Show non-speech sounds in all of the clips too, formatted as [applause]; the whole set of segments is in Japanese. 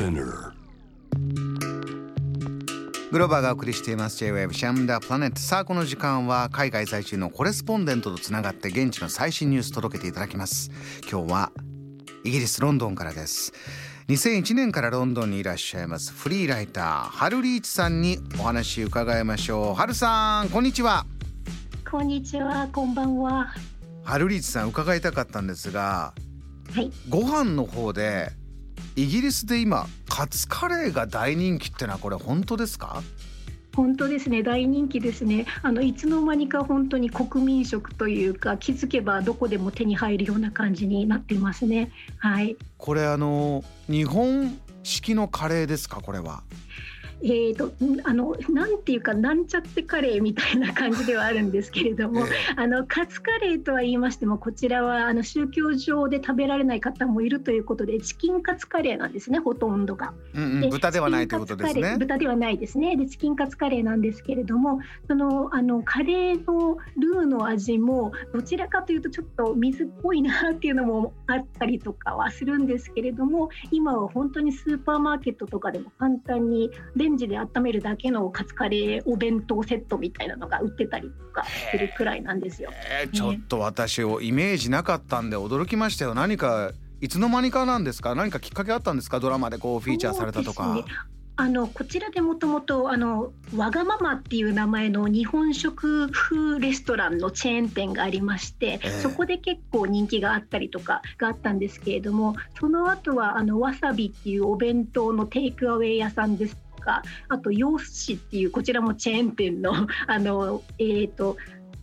Spinner. グローバーがお送りしています。J-Wave シャムダープラネットさあこの時間は海外在住のコレスポンデントとつながって現地の最新ニュース届けていただきます。今日はイギリスロンドンからです。2001年からロンドンにいらっしゃいます。フリーライターハルリーチさんにお話伺いましょう。ハルさんこんにちは。こんにちは、こんばんは。ハルリーチさん伺いたかったんですがはい、ご飯の方でイギリスで今カツカレーが大人気ってのはこれ本当ですか？本当ですね、大人気ですね。あのいつの間にか本当に国民食というか、気づけばどこでも手に入るような感じになってますね。はい。これあの日本式のカレーですか？これはえーと、んあのなんていうかなんちゃってカレーみたいな感じではあるんですけれども、[laughs] えあのカツカレーとは言いましてもこちらはあの宗教上で食べられない方もいるということでチキンカツカレーなんですねほとんどが。うんうん、で豚ではないということですね。豚ではないですね。でチキンカツカレーなんですけれども、そのあのカレーのルーの味もどちらかというとちょっと水っぽいなっていうのもあったりとかはするんですけれども、今は本当にスーパーマーケットとかでも簡単にレンジで温めるだけのカツカレーお弁当セットみたいなのが売ってたりとかするくらいなんですよ。えーちょっと私をイメージなかったんで驚きましたよ。何かいつの間にかなんですか。何かきっかけあったんですか？ドラマでこうフィーチャーされたとか。あのこちらでもともとあのわがままっていう名前の日本食風レストランのチェーン店がありまして、ええそこで結構人気があったりとかがあったんですけれどもその後はあのわさびっていうお弁当のテイクアウェイ屋さんですとかあと洋寿司っていうこちらもチェーン店の [laughs] あのえーと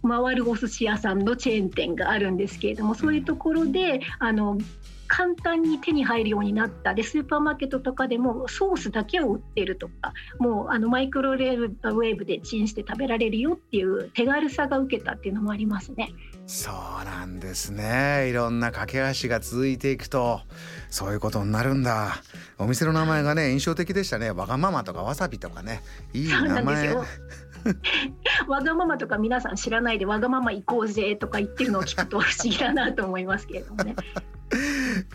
回るお寿司屋さんのチェーン店があるんですけれどもそういうところであの簡単に手に入るようになったでスーパーマーケットとかでもソースだけを売ってるとかもうあのマイクロウェーブでチンして食べられるよっていう手軽さが受けたっていうのもありますね。そうなんですね。いろんな駆け足が続いていくとそういうことになるんだ。お店の名前がね印象的でしたね。わがままとかわさびとかねいい名前。[laughs] わがままとか皆さん知らないでわがまま行こうぜとか言ってるのを聞くと不思議だなと思いますけれどもね。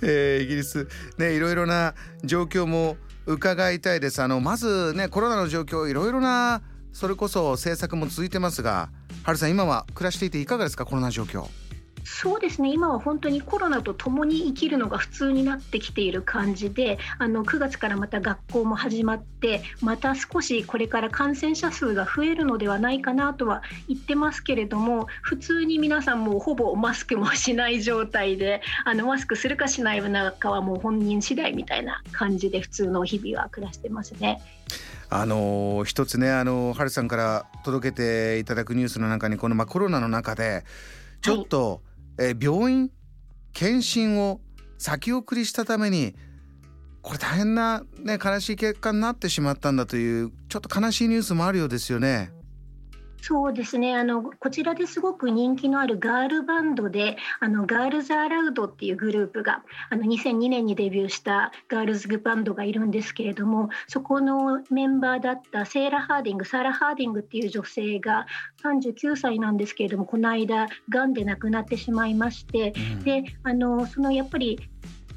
えーイギリス。ねいろいろな状況も伺いたいです。あのまずねコロナの状況いろいろなそれこそ政策も続いてますがハルさん今は暮らしていていかがですかコロナ状況。そうですね今は本当にコロナと共に生きるのが普通になってきている感じであの9月からまた学校も始まってまた少しこれから感染者数が増えるのではないかなとは言ってますけれども普通に皆さんもほぼマスクもしない状態であのマスクするかしないかはもう本人次第みたいな感じで普通の日々は暮らしてますね。あの一つねあのーハルさんから届けていただくニュースの中にこの、まあ、コロナの中でちょっと、え病院検診を先送りしたためにこれ大変な、ね、悲しい結果になってしまったんだというちょっと悲しいニュースもあるようですよね。そうですね。あのこちらですごく人気のあるガールバンドであの Girls Aloud っていうグループがあの2002年にデビューしたガールズバンドがいるんですけれどもそこのメンバーだったセーラ・ハーディングサラ・ハーディングっていう女性が39歳なんですけれどもこの間がんで亡くなってしまいましてうん。であのそのやっぱり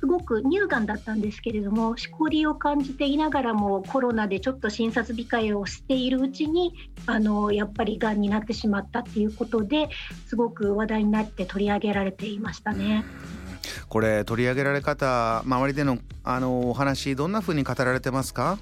すごく乳がんだったんですけれどもしこりを感じていながらもコロナでちょっと診察控えをしているうちにあのやっぱりがんになってしまったっていうことですごく話題になって取り上げられていましたね。これ取り上げられ方周りでのあのお話どんなふうに語られてますか？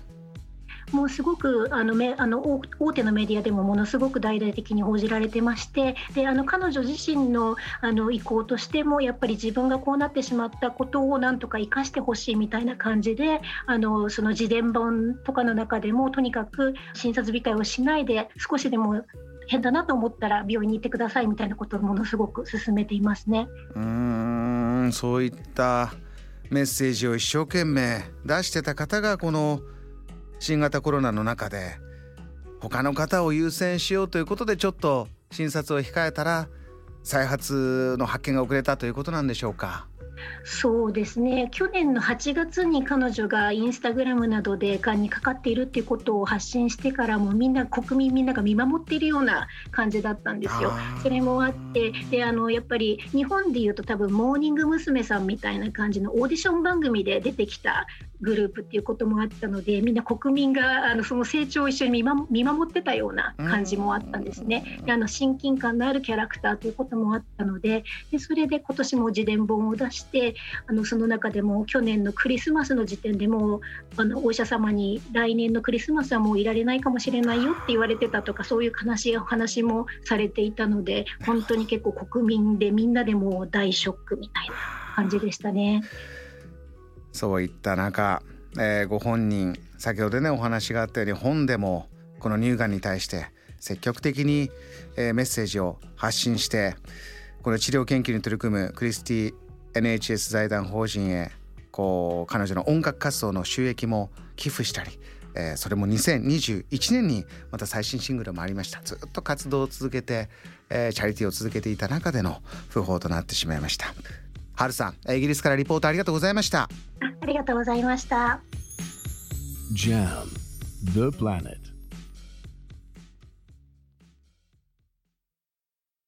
もうすごくあのめあの大手のメディアでもものすごく大々的に報じられてましてであの彼女自身のあの意向としてもやっぱり自分がこうなってしまったことをなんとか生かしてほしいみたいな感じであのその自伝本とかの中でもとにかく診察控えをしないで少しでも変だなと思ったら病院に行ってくださいみたいなことをものすごく勧めていますね。うんそういったメッセージを一生懸命出してた方がこの新型コロナの中で他の方を優先しようということでちょっと診察を控えたら再発の発見が遅れたということなんでしょうか？そうですね去年の8月に彼女がインスタグラムなどでがんにかかっているっていうことを発信してからもみんな国民みんなが見守っているような感じだったんですよ。それもあってであのやっぱり日本でいうと多分モーニング娘。さんみたいな感じのオーディション番組で出てきたグループっていうこともあったのでみんな国民があのその成長を一緒に見守ってたような感じもあったんですね。であの親近感のあるキャラクターということもあったのででそれで今年も自伝本を出してあのその中でも去年のクリスマスの時点でもあのお医者様に来年のクリスマスはもういられないかもしれないよって言われてたとかそういう悲しいお話もされていたので本当に結構国民でみんなでも大ショックみたいな感じでしたね。そういった中、えー、ご本人先ほどねお話があったように本でもこの乳がんに対して積極的に、えー、メッセージを発信してこの治療研究に取り組むクリスティ NHS 財団法人へこう彼女の音楽活動の収益も寄付したり、えー、それも2021年にまた最新シングルもありました。ずっと活動を続けて、えー、チャリティーを続けていた中での訃報となってしまいました。はるさんイギリスからリポートありがとうございました。ありがとうございました。JAM The Planet